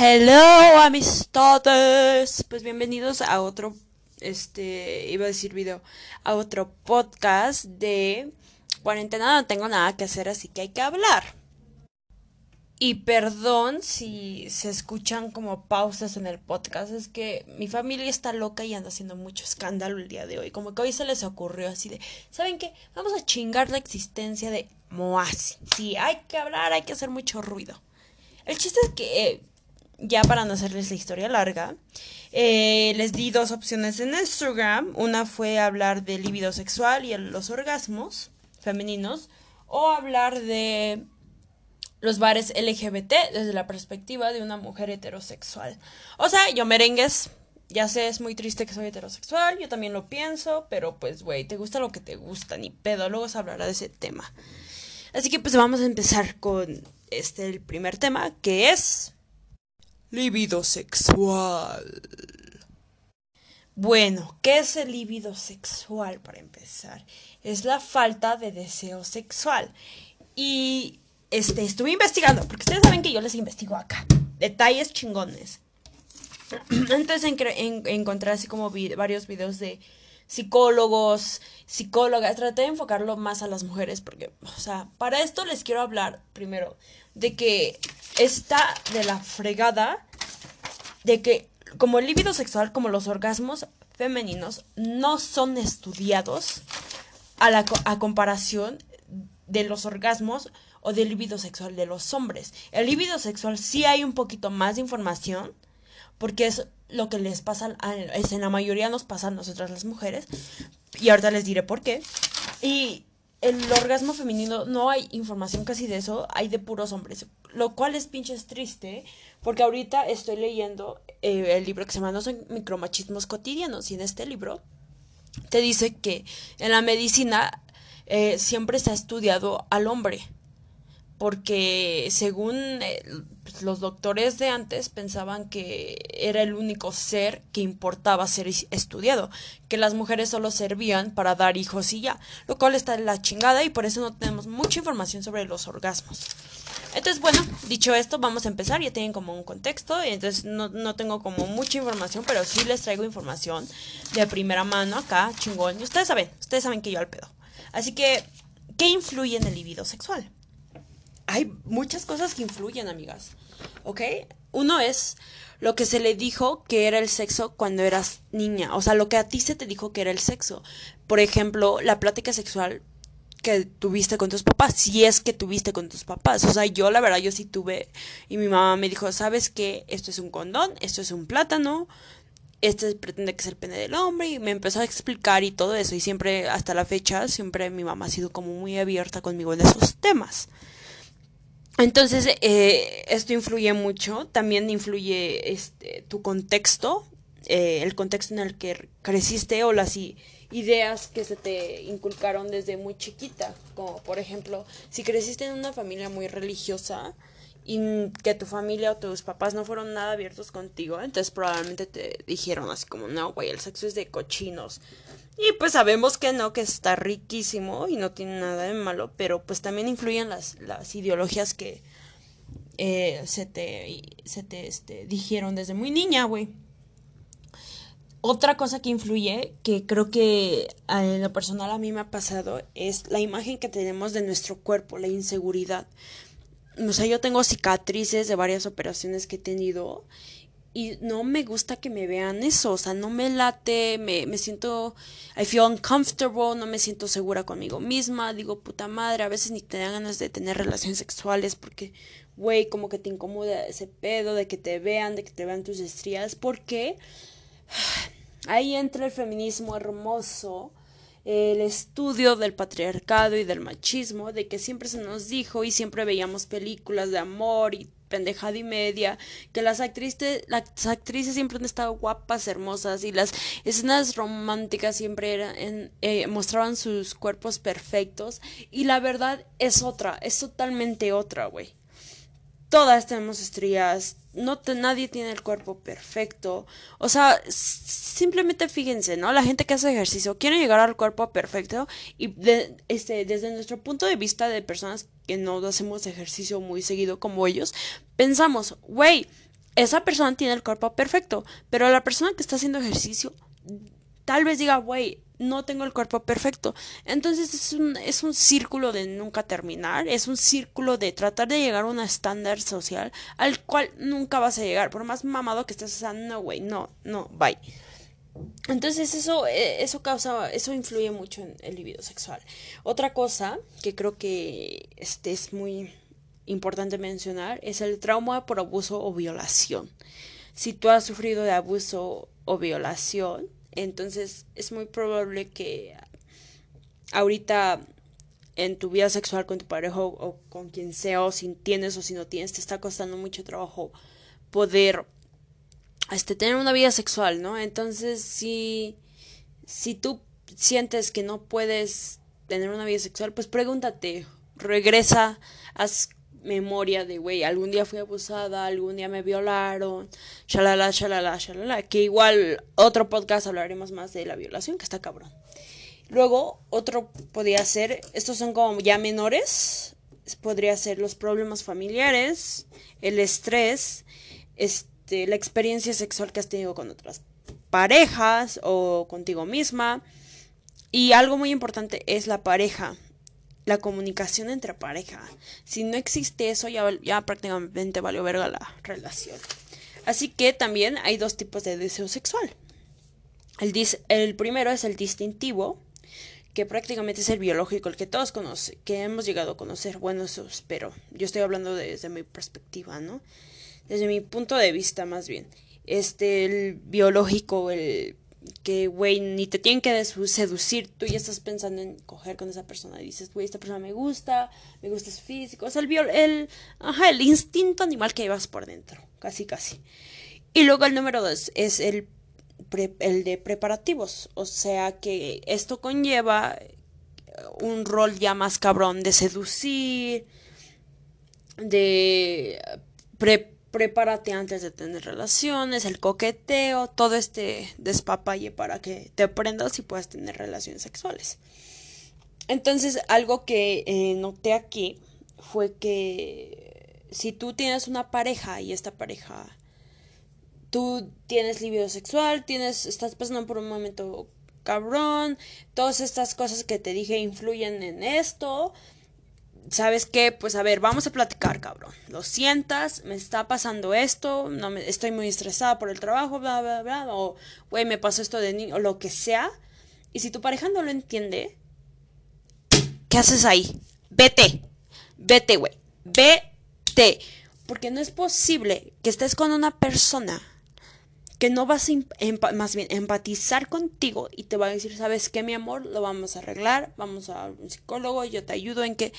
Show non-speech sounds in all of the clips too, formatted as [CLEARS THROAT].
Hello, amistades. Pues bienvenidos a otro, este, iba a decir video, a otro podcast de cuarentena. No tengo nada que hacer, así que hay que hablar. Y perdón si se escuchan como pausas en el podcast, es que mi familia está loca y anda haciendo mucho escándalo el día de hoy. Como que hoy se les ocurrió así de, ¿saben qué? Vamos a chingar la existencia de Moasi. Sí, hay que hablar, hay que hacer mucho ruido. El chiste es que eh, ya para no hacerles la historia larga, eh, les di dos opciones en Instagram. Una fue hablar del libido sexual y los orgasmos femeninos, o hablar de los bares LGBT desde la perspectiva de una mujer heterosexual. O sea, yo merengues, ya sé, es muy triste que soy heterosexual, yo también lo pienso, pero pues, güey, te gusta lo que te gusta, ni pedo, luego se hablará de ese tema. Así que pues vamos a empezar con este, el primer tema, que es Líbido sexual. Bueno, ¿qué es el líbido sexual para empezar? Es la falta de deseo sexual. Y este, estuve investigando, porque ustedes saben que yo les investigo acá. Detalles chingones. [CLEARS THROAT] Entonces encontré así como varios videos de psicólogos, psicólogas. Traté de enfocarlo más a las mujeres, porque, o sea, para esto les quiero hablar primero de que está de la fregada de que como el líbido sexual, como los orgasmos femeninos, no son estudiados a, la, a comparación de los orgasmos o del líbido sexual de los hombres. El líbido sexual sí hay un poquito más de información, porque es lo que les pasa, es en la mayoría nos pasa a nosotras las mujeres, y ahorita les diré por qué. Y el orgasmo femenino no hay información casi de eso, hay de puros hombres, lo cual es pinches triste, porque ahorita estoy leyendo eh, el libro que se llama No son micromachismos cotidianos, y en este libro te dice que en la medicina eh, siempre se ha estudiado al hombre, porque según eh, pues, los doctores de antes pensaban que era el único ser que importaba ser estudiado, que las mujeres solo servían para dar hijos y ya, lo cual está en la chingada y por eso no tenemos mucha información sobre los orgasmos. Entonces, bueno, dicho esto, vamos a empezar. Ya tienen como un contexto. Entonces, no, no tengo como mucha información, pero sí les traigo información de primera mano acá, chingón. Ustedes saben, ustedes saben que yo al pedo. Así que, ¿qué influye en el libido sexual? Hay muchas cosas que influyen, amigas. ¿Ok? Uno es lo que se le dijo que era el sexo cuando eras niña. O sea, lo que a ti se te dijo que era el sexo. Por ejemplo, la plática sexual que tuviste con tus papás, si es que tuviste con tus papás. O sea, yo la verdad, yo sí tuve. Y mi mamá me dijo, ¿sabes qué? Esto es un condón, esto es un plátano, este pretende que es el pene del hombre. Y me empezó a explicar y todo eso. Y siempre, hasta la fecha, siempre mi mamá ha sido como muy abierta conmigo en esos temas. Entonces, eh, esto influye mucho, también influye este, tu contexto, eh, el contexto en el que creciste o las ideas que se te inculcaron desde muy chiquita, como por ejemplo, si creciste en una familia muy religiosa y que tu familia o tus papás no fueron nada abiertos contigo, entonces probablemente te dijeron así como, no, güey, el sexo es de cochinos, y pues sabemos que no, que está riquísimo y no tiene nada de malo, pero pues también influyen las, las ideologías que eh, se te, se te este, dijeron desde muy niña, güey. Otra cosa que influye, que creo que en lo personal a mí me ha pasado, es la imagen que tenemos de nuestro cuerpo, la inseguridad. O sea, yo tengo cicatrices de varias operaciones que he tenido y no me gusta que me vean eso, o sea, no me late, me, me siento, I feel uncomfortable, no me siento segura conmigo misma, digo, puta madre, a veces ni te dan ganas de tener relaciones sexuales porque, güey, como que te incomoda ese pedo de que te vean, de que te vean tus estrías, porque [SIGHS] ahí entra el feminismo hermoso, el estudio del patriarcado y del machismo, de que siempre se nos dijo y siempre veíamos películas de amor y pendejada y media, que las actrices, las actrices siempre han estado guapas, hermosas y las escenas románticas siempre eran, eh, mostraban sus cuerpos perfectos y la verdad es otra, es totalmente otra, güey. Todas tenemos estrías, no nadie tiene el cuerpo perfecto. O sea, simplemente fíjense, ¿no? La gente que hace ejercicio quiere llegar al cuerpo perfecto y este, desde nuestro punto de vista de personas que no hacemos ejercicio muy seguido como ellos, pensamos, güey, esa persona tiene el cuerpo perfecto, pero la persona que está haciendo ejercicio tal vez diga, güey, no tengo el cuerpo perfecto. Entonces es un, es un círculo de nunca terminar, es un círculo de tratar de llegar a un estándar social al cual nunca vas a llegar, por más mamado que estés, o no, güey, no, no, bye. Entonces eso, eh, eso causa, eso influye mucho en el libido sexual. Otra cosa que creo que este es muy importante mencionar es el trauma por abuso o violación. Si tú has sufrido de abuso o violación, entonces es muy probable que ahorita en tu vida sexual con tu pareja o, con quien sea, o si tienes o si no tienes, te está costando mucho trabajo poder este, tener una vida sexual, ¿no? Entonces, si, si tú sientes que no puedes tener una vida sexual, pues pregúntate, regresa, haz memoria de, güey, algún día fui abusada, algún día me violaron, shalala, shalala, shalala, que igual otro podcast hablaremos más de la violación, que está cabrón. Luego, otro podría ser, estos son como ya menores, podría ser los problemas familiares, el estrés, este, la experiencia sexual que has tenido con otras parejas o contigo misma. Y algo muy importante es la pareja la comunicación entre pareja. Si no existe eso, ya, prácticamente valió verga la relación. Así que también hay dos tipos de deseo sexual. El, el primero es el distintivo, que prácticamente es el biológico, el que todos conocen, que hemos llegado a conocer. Bueno, eso espero. Yo estoy hablando desde mi perspectiva, ¿no? Desde mi punto de vista, más bien. Este, el biológico, el que, güey, ni te tienen que seducir, tú ya estás pensando en coger con esa persona y dices, güey, esta persona me gusta, me gusta su físico, es el, el, ajá, el instinto animal que llevas por dentro, casi, casi. Y luego el número dos es el, el de preparativos, o sea que esto conlleva un rol ya más cabrón de seducir, de pre prepárate antes de tener relaciones, el coqueteo, todo este despapalle para que te aprendas y puedas tener relaciones sexuales. Entonces, algo que eh, noté aquí fue que si tú tienes una pareja y esta pareja, tú tienes libido sexual, tienes, estás pasando por un momento cabrón, todas estas cosas que te dije influyen en esto, ¿sabes qué? Pues a ver, vamos a platicar, cabrón. Lo sientas, me está pasando esto, no me, estoy muy estresada por el trabajo, bla, bla, bla, o, güey, me pasó esto de niño, o lo que sea. Y si tu pareja no lo entiende, ¿qué haces ahí? Vete, vete, güey, vete. Porque no es posible que estés con una persona que no vas a más bien empatizar contigo y te va a decir, ¿sabes qué, mi amor? Lo vamos a arreglar, vamos a un psicólogo, yo te ayudo en que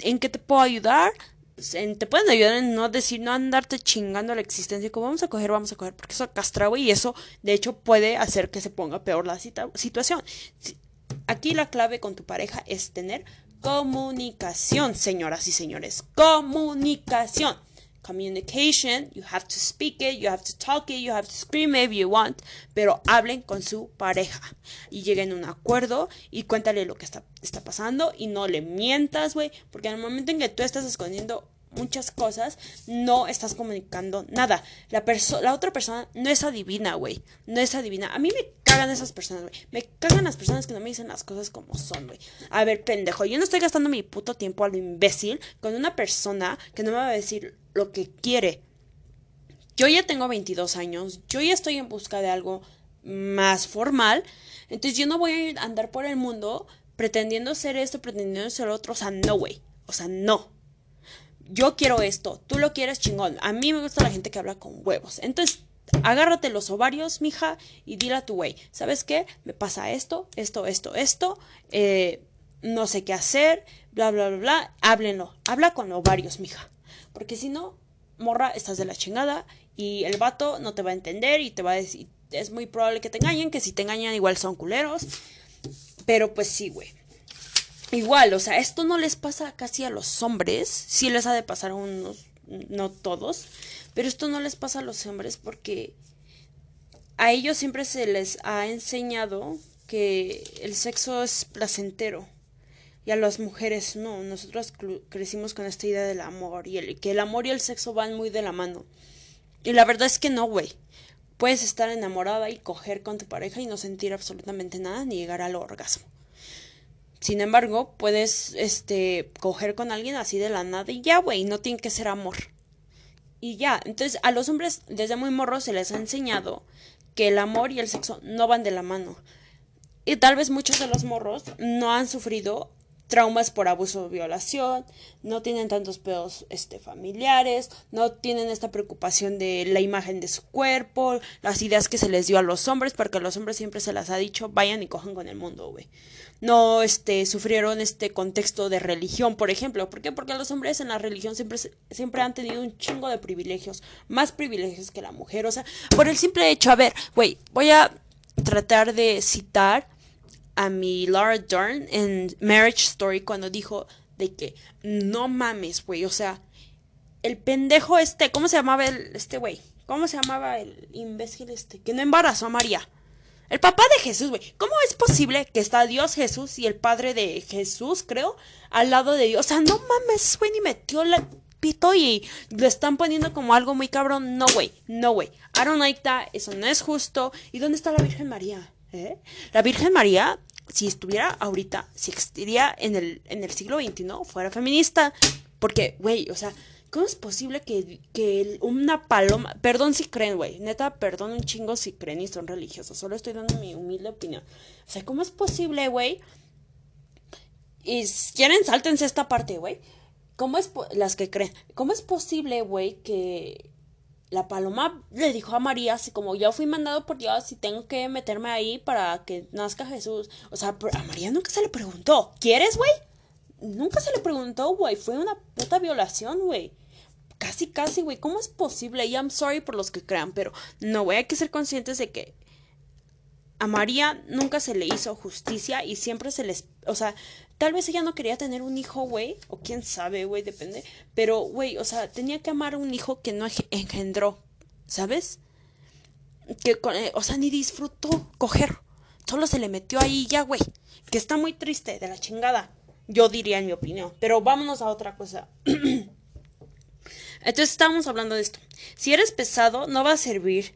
¿En qué te puedo ayudar? Pues, te pueden ayudar en no decir, no andarte chingando la existencia, como vamos a coger, vamos a coger, porque eso castra, y eso de hecho puede hacer que se ponga peor la situación. Aquí la clave con tu pareja es tener comunicación, señoras y señores, comunicación communication, you have to speak it, you have to talk it, you have to scream it if you want, pero hablen con su pareja y lleguen a un acuerdo y cuéntale lo que está, está pasando y no le mientas, güey, porque en el momento en que tú estás escondiendo muchas cosas, no estás comunicando nada. La, la otra persona no es adivina, güey. No es adivina. A mí me cagan esas personas, güey. Me cagan las personas que no me dicen las cosas como son, güey. A ver, pendejo, yo no estoy gastando mi puto tiempo a lo imbécil con una persona que no me va a decir lo que quiere. Yo ya tengo 22 años, yo ya estoy en busca de algo más formal, entonces yo no voy a andar por el mundo pretendiendo ser esto, pretendiendo ser otro, o sea, no, güey. O sea, no yo quiero esto, tú lo quieres chingón. A mí me gusta la gente que habla con huevos. Entonces, agárrate los ovarios, mija, y dile a tu güey, ¿sabes qué? Me pasa esto, esto, esto, esto, eh, no sé qué hacer, bla, bla, bla, bla. Háblenlo, habla con ovarios, mija. Porque si no, morra, estás de la chingada y el vato no te va a entender y te va a decir, es muy probable que te engañen, que si te engañan igual son culeros. Pero pues sí, güey. Igual, o sea, esto no les pasa casi a los hombres, sí les ha de pasar a unos, no todos, pero esto no les pasa a los hombres porque a ellos siempre se les ha enseñado que el sexo es placentero y a las mujeres no. Nosotros crecimos con esta idea del amor y el, que el amor y el sexo van muy de la mano. Y la verdad es que no, güey. Puedes estar enamorada y coger con tu pareja y no sentir absolutamente nada ni llegar al orgasmo. Sin embargo, puedes este coger con alguien así de la nada y ya, güey, no tiene que ser amor. Y ya, entonces a los hombres desde muy morros se les ha enseñado que el amor y el sexo no van de la mano. Y tal vez muchos de los morros no han sufrido traumas por abuso o violación, no tienen tantos pedos este, familiares, no tienen esta preocupación de la imagen de su cuerpo, las ideas que se les dio a los hombres, porque a los hombres siempre se las ha dicho, vayan y cojan con el mundo, güey. No este, sufrieron este contexto de religión, por ejemplo. ¿Por qué? Porque los hombres en la religión siempre, siempre han tenido un chingo de privilegios, más privilegios que la mujer. O sea, por el simple hecho, a ver, güey, voy a tratar de citar a mi Laura Dern en Marriage Story cuando dijo de que no mames, güey, o sea, el pendejo este, ¿cómo se llamaba el, este güey? ¿Cómo se llamaba el imbécil este? Que no embarazó a María. El papá de Jesús, güey. ¿Cómo es posible que está Dios Jesús y el padre de Jesús, creo, al lado de Dios? O sea, no mames, güey, ni metió la pito y lo están poniendo como algo muy cabrón. No, güey, no, güey. I don't like that. Eso no es justo. ¿Y dónde está la Virgen María? ¿Eh? La Virgen María, si estuviera ahorita, si existiría en el, en el siglo XXI, fuera feminista. Porque, güey, o sea, ¿cómo es posible que, que una paloma, perdón si creen, güey, neta, perdón un chingo si creen y son religiosos, solo estoy dando mi humilde opinión. O sea, ¿cómo es posible, güey? Y quieren, sáltense esta parte, güey. ¿Cómo es, las que creen, cómo es posible, güey, que la paloma le dijo a María así como yo fui mandado por Dios y tengo que meterme ahí para que nazca Jesús. O sea, a María nunca se le preguntó, ¿quieres, güey? Nunca se le preguntó, güey. Fue una puta violación, güey. Casi, casi, güey. ¿Cómo es posible? Y I'm sorry por los que crean, pero no, güey. Hay que ser conscientes de que a María nunca se le hizo justicia y siempre se les... O sea, tal vez ella no quería tener un hijo, güey. O quién sabe, güey, depende. Pero, güey, o sea, tenía que amar a un hijo que no engendró, ¿sabes? Que, eh, o sea, ni disfrutó coger. Solo se le metió ahí ya, güey. Que está muy triste, de la chingada. Yo diría en mi opinión. Pero vámonos a otra cosa. [CLEARS THROAT] Entonces estábamos hablando de esto. Si eres pesado, no va a servir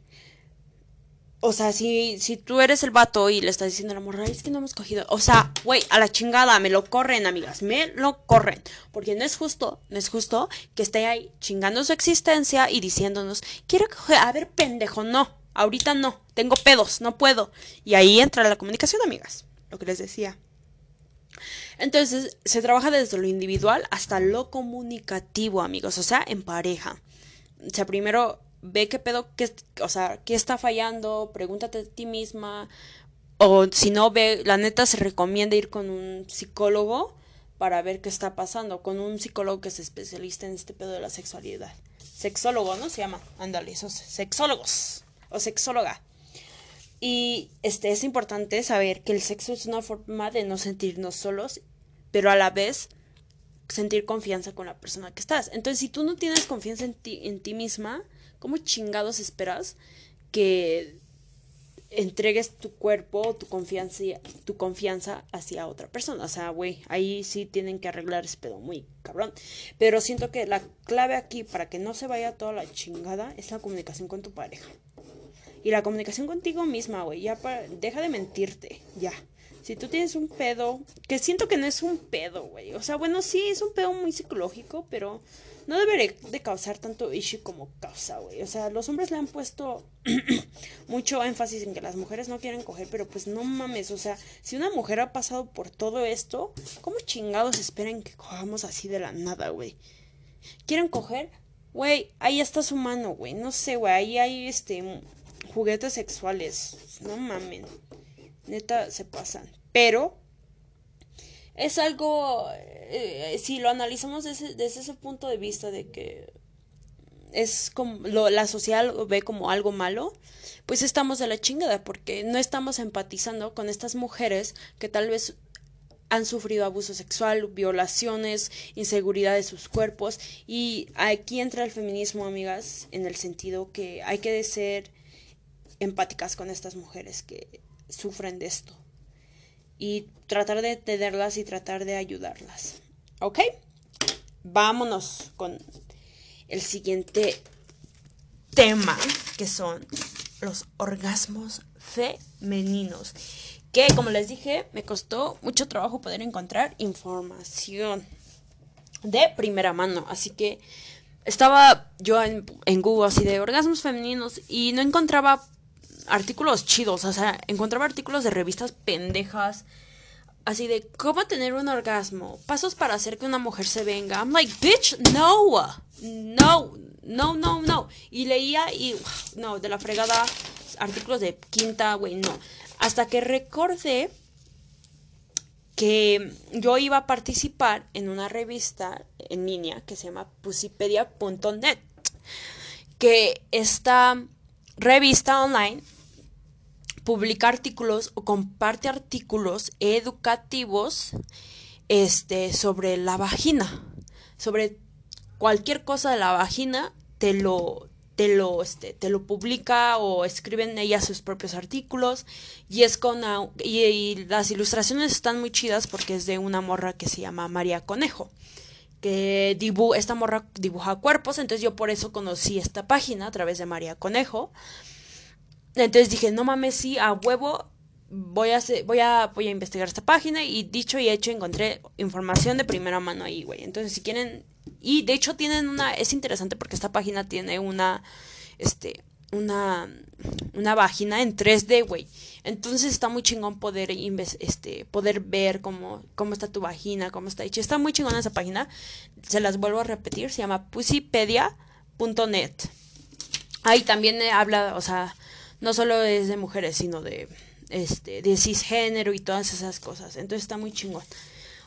o sea, si, si tú eres el vato y le estás diciendo a la morra, es que no hemos cogido. O sea, güey, a la chingada, me lo corren, amigas, me lo corren. Porque no es justo, no es justo que esté ahí chingando su existencia y diciéndonos, quiero coger. A ver, pendejo, no, ahorita no, tengo pedos, no puedo. Y ahí entra la comunicación, amigas, lo que les decía. Entonces, se trabaja desde lo individual hasta lo comunicativo, amigos, o sea, en pareja. O sea, primero ve qué pedo, qué, o sea, qué está fallando, pregúntate a ti misma, o si no ve, la neta se recomienda ir con un psicólogo para ver qué está pasando, con un psicólogo que es especialista en este pedo de la sexualidad. Sexólogo, ¿no? Se llama, ándale, esos sexólogos o sexóloga. Y este es importante saber que el sexo es una forma de no sentirnos solos, pero a la vez sentir confianza con la persona que estás. Entonces, si tú no tienes confianza en ti, en ti misma, ¿Cómo chingados esperas que entregues tu cuerpo, tu confianza, tu confianza hacia otra persona? O sea, güey, ahí sí tienen que arreglar ese pedo muy cabrón. Pero siento que la clave aquí para que no se vaya toda la chingada es la comunicación con tu pareja. Y la comunicación contigo misma, güey. Ya para, deja de mentirte, ya. Si tú tienes un pedo, que siento que no es un pedo, güey. O sea, bueno, sí, es un pedo muy psicológico, pero no debería de causar tanto issue como causa, güey. O sea, los hombres le han puesto [CLEARS THROAT] mucho énfasis en que las mujeres no quieren coger, pero pues no mames, o sea, si una mujer ha pasado por todo esto, ¿cómo chingados esperan que cojamos así de la nada, güey? ¿Quieren coger? Güey, ahí está su mano, güey. No sé, güey, ahí hay este juguetes sexuales. No mamen. Neta se pasan. Pero es algo, eh, si lo analizamos desde, ese punto de vista de que es como lo, la sociedad lo ve como algo malo, pues estamos de la chingada porque no estamos empatizando con estas mujeres que tal vez han sufrido abuso sexual, violaciones, inseguridad de sus cuerpos. Y aquí entra el feminismo, amigas, en el sentido que hay que ser empáticas con estas mujeres que sufren de esto y tratar de tenerlas y tratar de ayudarlas. ¿Ok? Vámonos con el siguiente tema, que son los orgasmos femeninos. Que, como les dije, me costó mucho trabajo poder encontrar información de primera mano. Así que estaba yo en, en Google así de orgasmos femeninos y no encontraba artículos chidos. O sea, encontraba artículos de revistas pendejas. Así de cómo tener un orgasmo, pasos para hacer que una mujer se venga. I'm like, bitch, no, no, no, no, no. Y leía y, no, de la fregada, artículos de quinta, güey, no. Hasta que recordé que yo iba a participar en una revista en línea que se llama pusipedia.net, que esta revista online publica artículos o comparte artículos educativos este, sobre la vagina, sobre cualquier cosa de la vagina, te lo, te lo, este, te lo publica o escriben ella sus propios artículos y es con y, las ilustraciones están muy chidas porque es de una morra que se llama María Conejo que dibu esta morra dibuja cuerpos entonces yo por eso conocí esta página a través de María Conejo. Entonces dije no mames sí a huevo voy a, voy a voy a investigar esta página y dicho y hecho encontré información de primera mano ahí güey. Entonces si quieren y de hecho tienen una, es interesante porque esta página tiene una, este, una, una vagina en 3D, güey. Entonces está muy chingón poder, este, poder ver cómo, cómo está tu vagina, cómo está hecha. Está muy chingón esa página. Se las vuelvo a repetir, se llama pussypedia.net. Ahí también habla, o sea, no solo es de mujeres, sino de, este, de cisgénero y todas esas cosas. Entonces está muy chingón.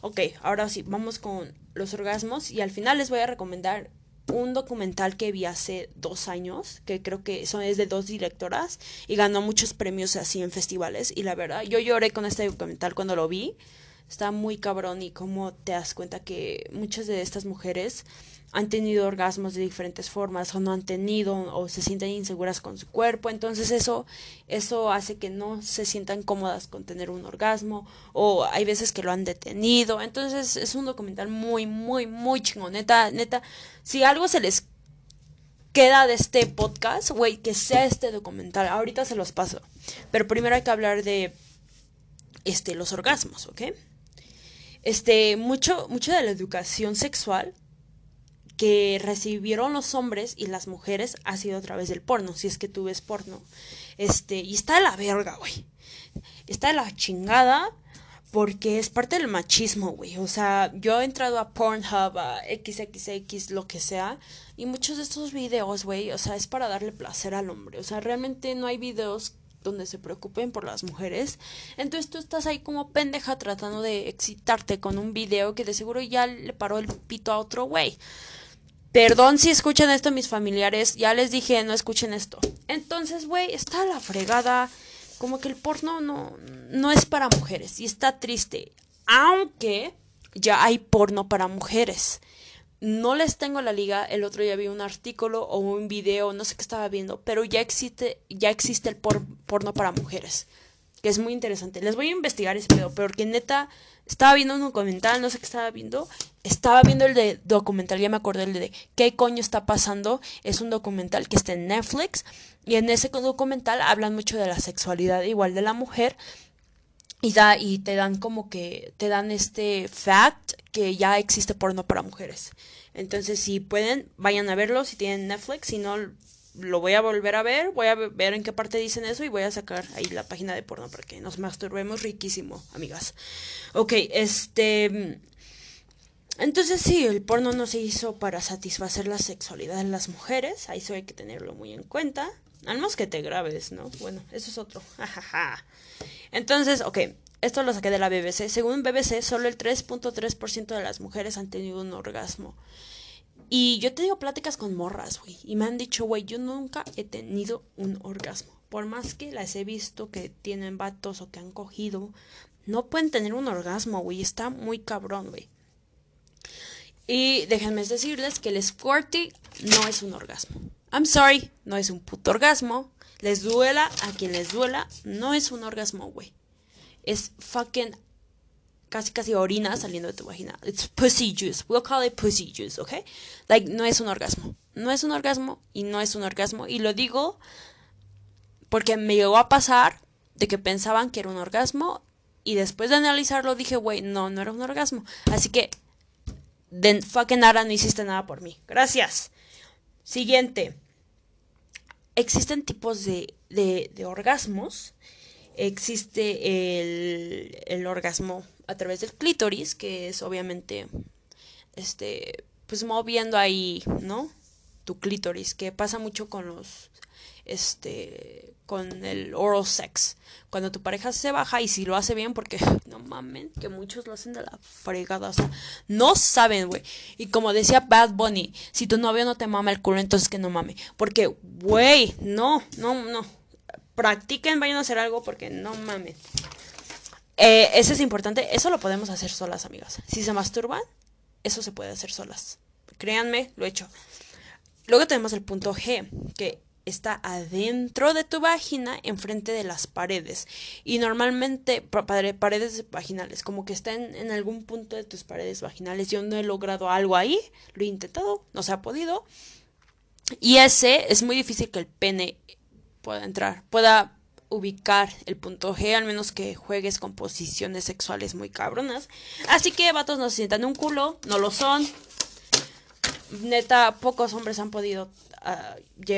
Ok, ahora sí, vamos con los orgasmos y al final les voy a recomendar un documental que vi hace dos años, que creo que son, es de dos directoras y ganó muchos premios así en festivales y la verdad, yo lloré con este documental cuando lo vi, está muy cabrón y cómo te das cuenta que muchas de estas mujeres han tenido orgasmos de diferentes formas o no han tenido o se sienten inseguras con su cuerpo, entonces eso eso hace que no se sientan cómodas con tener un orgasmo o hay veces que lo han detenido, entonces es un documental muy muy muy chingón, neta, neta, si algo se les queda de este podcast, güey, que sea este documental, ahorita se los paso, pero primero hay que hablar de este los orgasmos, ¿ok? Este, mucho, mucho de la educación sexual que recibieron los hombres y las mujeres ha sido a través del porno, si es que tú ves porno. Este, y está de la verga, güey. Está de la chingada porque es parte del machismo, güey. O sea, yo he entrado a Pornhub, a XXX, lo que sea, y muchos de estos videos, güey, o sea, es para darle placer al hombre. O sea, realmente no hay videos donde se preocupen por las mujeres. Entonces tú estás ahí como pendeja tratando de excitarte con un video que de seguro ya le paró el pito a otro güey. Perdón si escuchan esto mis familiares, ya les dije, no escuchen esto. Entonces, güey, está la fregada. Como que el porno no, no es para mujeres y está triste. Aunque ya hay porno para mujeres. No les tengo la liga, el otro día vi un artículo o un video, no sé qué estaba viendo, pero ya existe, ya existe el porno para mujeres, que es muy interesante. Les voy a investigar ese pedo, pero que neta estaba viendo un documental, no sé qué estaba viendo. Estaba viendo el de documental, ya me acordé el de qué coño está pasando. Es un documental que está en Netflix. Y en ese documental hablan mucho de la sexualidad igual de la mujer. Y, da, y te dan como que, te dan este fact que ya existe porno para mujeres. Entonces, si pueden, vayan a verlo si tienen Netflix. Si no, lo voy a volver a ver, voy a ver en qué parte dicen eso y voy a sacar ahí la página de porno para que nos masturbemos riquísimo, amigas. Ok, este... Entonces sí, el porno no se hizo para satisfacer la sexualidad de las mujeres, ahí eso hay que tenerlo muy en cuenta. Al menos que te grabes, ¿no? Bueno, eso es otro. [LAUGHS] Entonces, ok, esto lo saqué de la BBC. Según BBC, solo el 3.3% de las mujeres han tenido un orgasmo. Y yo he tenido pláticas con morras, güey. Y me han dicho, güey, yo nunca he tenido un orgasmo. Por más que las he visto que tienen vatos o que han cogido, no pueden tener un orgasmo, güey. Está muy cabrón, güey. Y déjenme decirles que el squirty no es un orgasmo. I'm sorry, no es un puto orgasmo. Les duela a quien les duela, no es un orgasmo, güey. Es fucking casi casi orina saliendo de tu vagina. It's pussy juice. We'll call it pussy juice, ¿ok? Like, no es un orgasmo. No es un orgasmo y no es un orgasmo. Y lo digo porque me llegó a pasar de que pensaban que era un orgasmo y después de analizarlo dije, güey, no, no era un orgasmo. Así que, de fucking nada, no hiciste nada por mí. Gracias. Siguiente. Existen tipos de, de orgasmos. Existe el, el orgasmo a través del clítoris, que es obviamente, este, pues moviendo ahí, ¿no? Tu clítoris, que pasa mucho con los, este, con el oral sex. Cuando tu pareja se baja y si lo hace bien, porque [LAUGHS] no mamen, que muchos lo hacen de la fregada, o sea, no saben, güey. Y como decía Bad Bunny, si tu novio no te mama el culo, entonces que no mame. Porque, güey, no, no, no. Practiquen, vayan a hacer algo porque no mamen. Eh, eso es importante, eso lo podemos hacer solas, amigas. Si se masturban, eso se puede hacer solas. Créanme, lo he hecho. Luego tenemos el punto G, que está adentro de tu vagina, enfrente de las paredes. Y normalmente paredes vaginales, como que está en, algún punto de tus paredes vaginales. Yo no he logrado algo ahí, lo he intentado, no se ha podido. Y ese es muy difícil que el pene pueda entrar, pueda ubicar el punto G, al menos que juegues con posiciones sexuales muy cabronas. Así que, vatos, no se sientan un culo, no lo son. Neta, pocos hombres han podido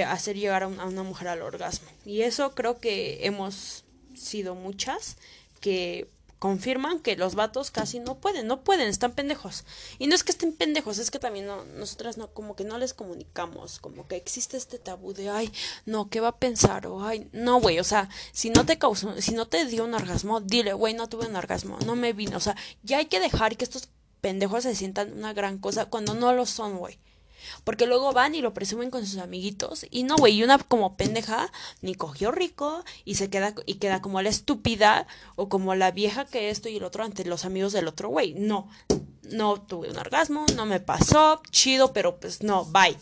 hacer llegar a, una mujer al orgasmo. Y eso creo que hemos sido muchas que confirman que los vatos casi no pueden, no pueden, están pendejos. Y no es que estén pendejos, es que también no, nosotras no, como que no les comunicamos, como que existe este tabú de, ay, no, ¿qué va a pensar? O, ay, no, güey, o sea, si no te causó, si no te dio un orgasmo, dile, güey, no tuve un orgasmo, no me vino, o sea, ya hay que dejar que estos pendejos se sientan una gran cosa cuando no lo son, güey. Porque luego van y lo presumen con sus amiguitos. Y no, güey, y una como pendeja ni cogió rico y se queda y queda como la estúpida o como la vieja que esto y el otro ante los amigos del otro güey. No, no tuve un orgasmo, no me pasó, chido, pero pues no, bye.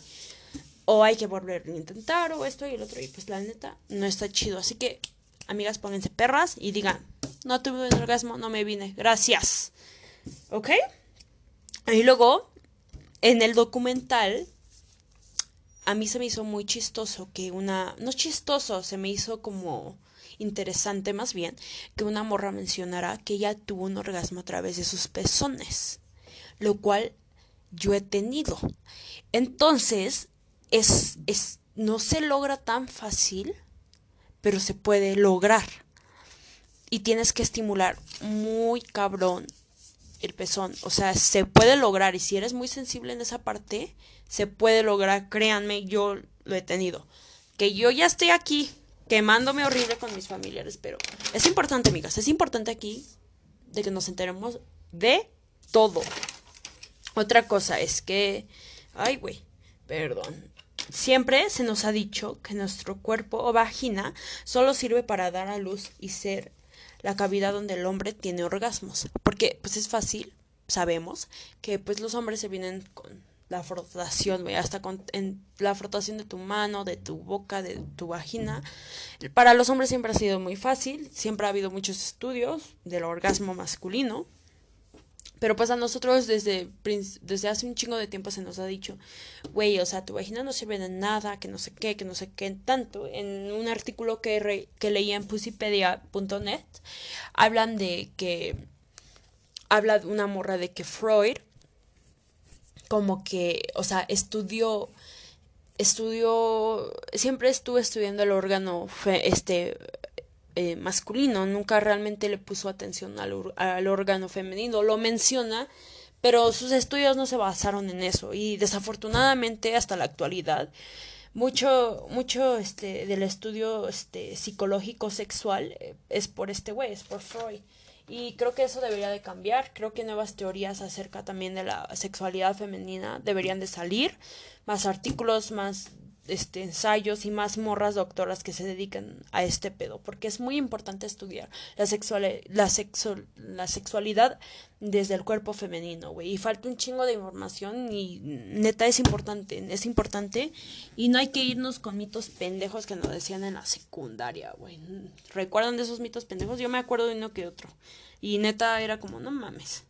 O hay que volver a intentar o esto y el otro y pues la neta no está chido. Así que, amigas, pónganse perras y digan, no tuve un orgasmo, no me vine, gracias. ¿Ok? Y luego en el documental, a mí se me hizo muy chistoso que una, no chistoso, se me hizo como interesante más bien, que una morra mencionara que ella tuvo un orgasmo a través de sus pezones, lo cual yo he tenido. Entonces, es, es, no se logra tan fácil, pero se puede lograr. Y tienes que estimular muy cabrón el pezón. O sea, se puede lograr y si eres muy sensible en esa parte, se puede lograr. Créanme, yo lo he tenido. Que yo ya estoy aquí quemándome horrible con mis familiares, pero es importante, amigas, es importante aquí de que nos enteremos de todo. Otra cosa es que, ay, güey, perdón. Siempre se nos ha dicho que nuestro cuerpo o vagina solo sirve para dar a luz y ser la cavidad donde el hombre tiene orgasmos. Porque pues es fácil, sabemos, que pues los hombres se vienen con la frotación, hasta con en la frotación de tu mano, de tu boca, de tu vagina. Para los hombres siempre ha sido muy fácil, siempre ha habido muchos estudios del orgasmo masculino. Pero pues a nosotros desde, desde hace un chingo de tiempo se nos ha dicho, güey, o sea, tu vagina no sirve de nada, que no sé qué, que no sé qué, tanto. En un artículo que, que leí en pussypedia.net, hablan de que, habla de una morra de que Freud, como que, o sea, estudió, estudió, siempre estuvo estudiando el órgano, este, eh, masculino, nunca realmente le puso atención al, al, órgano femenino, lo menciona, pero sus estudios no se basaron en eso y desafortunadamente hasta la actualidad mucho mucho este del estudio este psicológico sexual eh, es por este güey, es por Freud. Y creo que eso debería de cambiar. Creo que nuevas teorías acerca también de la sexualidad femenina deberían de salir. Más artículos, más este, ensayos y más morras doctoras que se dedican a este pedo, porque es muy importante estudiar la, sexual, la, la sexualidad desde el cuerpo femenino, güey. Y falta un chingo de información y neta es importante, es importante. Y no hay que irnos con mitos pendejos que nos decían en la secundaria, güey. ¿Recuerdan de esos mitos pendejos? Yo me acuerdo de uno que otro. Y neta era como, no mames.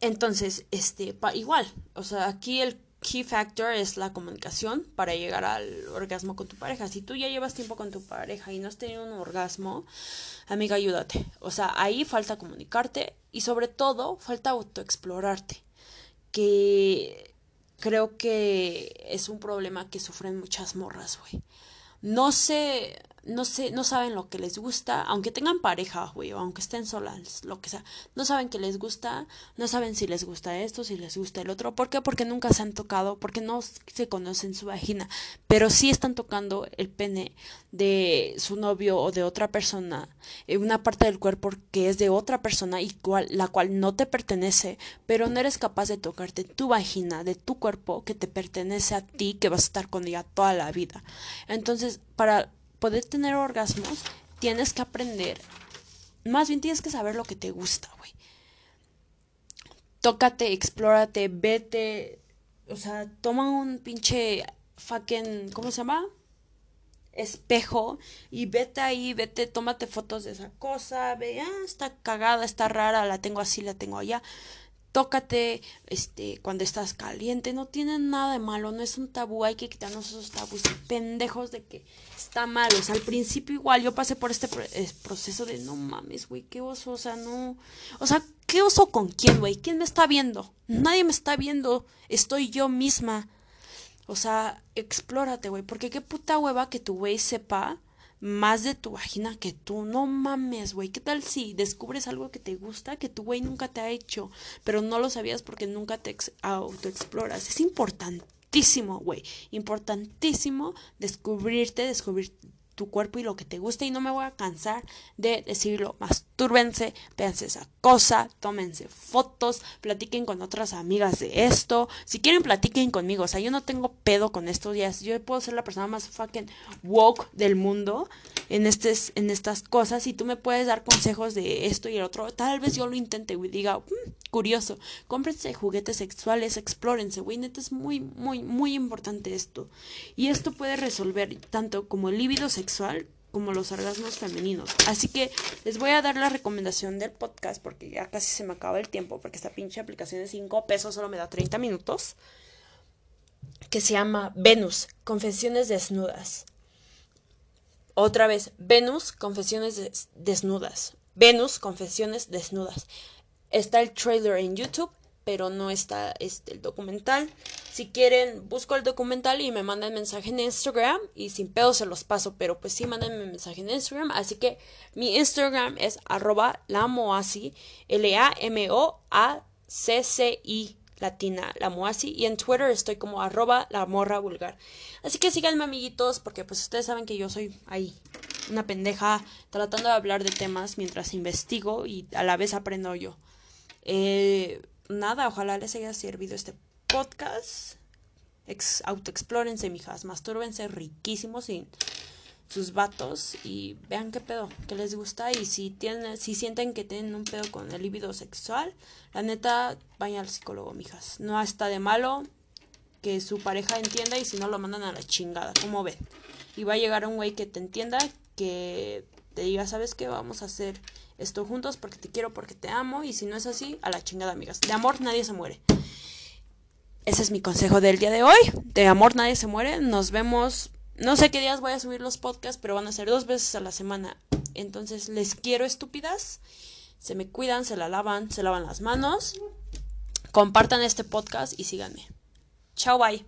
Entonces, este, igual, o sea, aquí el key factor es la comunicación para llegar al orgasmo con tu pareja. Si tú ya llevas tiempo con tu pareja y no has tenido un orgasmo, amiga, ayúdate. O sea, ahí falta comunicarte y sobre todo falta autoexplorarte. Que creo que es un problema que sufren muchas morras, güey. No sé, no sé, no saben lo que les gusta, aunque tengan pareja, güey, o aunque estén solas, lo que sea, no saben qué les gusta, no saben si les gusta esto, si les gusta el otro, ¿por qué? Porque nunca se han tocado, porque no se conocen su vagina, pero sí están tocando el pene de su novio o de otra persona, en una parte del cuerpo que es de otra persona y cual, la cual no te pertenece, pero no eres capaz de tocarte tu vagina, de tu cuerpo que te pertenece a ti, que vas a estar con ella toda la vida. Entonces, para poder tener orgasmos, tienes que aprender, más bien tienes que saber lo que te gusta, güey. Tócate, explórate, vete, o sea, toma un pinche fucking, ¿cómo se llama? espejo y vete ahí, vete, tómate fotos de esa cosa, ve, ah, está cagada, está rara, la tengo así, la tengo allá tócate este cuando estás caliente no tiene nada de malo no es un tabú hay que quitarnos esos tabús pendejos de que está mal o sea al principio igual yo pasé por este proceso de no mames güey qué oso o sea no o sea qué oso con quién güey quién me está viendo nadie me está viendo estoy yo misma. O sea explórate güey porque qué puta hueva que tu güey sepa más de tu vagina que tú. No mames, güey. ¿Qué tal si descubres algo que te gusta que tu güey nunca te ha hecho, pero no lo sabías porque nunca te autoexploras? Es importantísimo, güey. Importantísimo descubrirte, descubrir tu cuerpo y lo que te gusta y no me voy a cansar de decirlo. Mastúrbense, véanse esa cosa, tómense fotos, platiquen con otras amigas de esto. Si quieren, platiquen conmigo. O sea, yo no tengo pedo con estos días. Yo puedo ser la persona más fucking woke del mundo en, en estas cosas y tú me puedes dar consejos de esto y el otro. Tal vez yo lo intente y diga, mm, curioso, cómprense juguetes sexuales, explórense, güey, neta es muy, muy, muy importante esto. Y esto puede resolver tanto como el líbido sexual como los orgasmos femeninos. Así que les voy a dar la recomendación del podcast porque ya casi se me acaba el tiempo porque esta pinche aplicación de 5 pesos solo me da 30 minutos. Que se llama Venus, Confesiones Desnudas. Otra vez, Venus, Confesiones Desnudas. Venus, Confesiones Desnudas. Está el trailer en YouTube, pero no está este, el documental. Si quieren, busco el documental y me mandan mensaje en Instagram y sin pedo se los paso, pero pues sí, mándenme mensaje en Instagram. Así que mi Instagram es arroba lamoasi, L-A-M-O-A-C-C-I latina, la moasi, y en Twitter estoy como arroba la morra vulgar. Así que síganme amiguitos, porque pues ustedes saben que yo soy ahí, una pendeja, tratando de hablar de temas mientras investigo y a la vez aprendo yo. Eh, nada, ojalá les haya servido este podcast. Ex autoexplórense, mijas, mastúrbense riquísimos sin sus vatos y vean qué pedo, qué les gusta y si tienen, si sienten que tienen un pedo con el líbido sexual, la neta, vayan al psicólogo, mijas. No está de malo que su pareja entienda y si no lo mandan a la chingada, como ven. Y va a llegar un güey que te entienda, que te diga, ¿sabes qué? Vamos a hacer esto juntos porque te quiero, porque te amo. Y si no es así, a la chingada, amigas. De amor nadie se muere. Ese es mi consejo del día de hoy. De amor nadie se muere. Nos vemos. No sé qué días voy a subir los podcasts, pero van a ser dos veces a la semana. Entonces, les quiero estúpidas. Se me cuidan, se la lavan, se lavan las manos. Compartan este podcast y síganme. Chao, bye.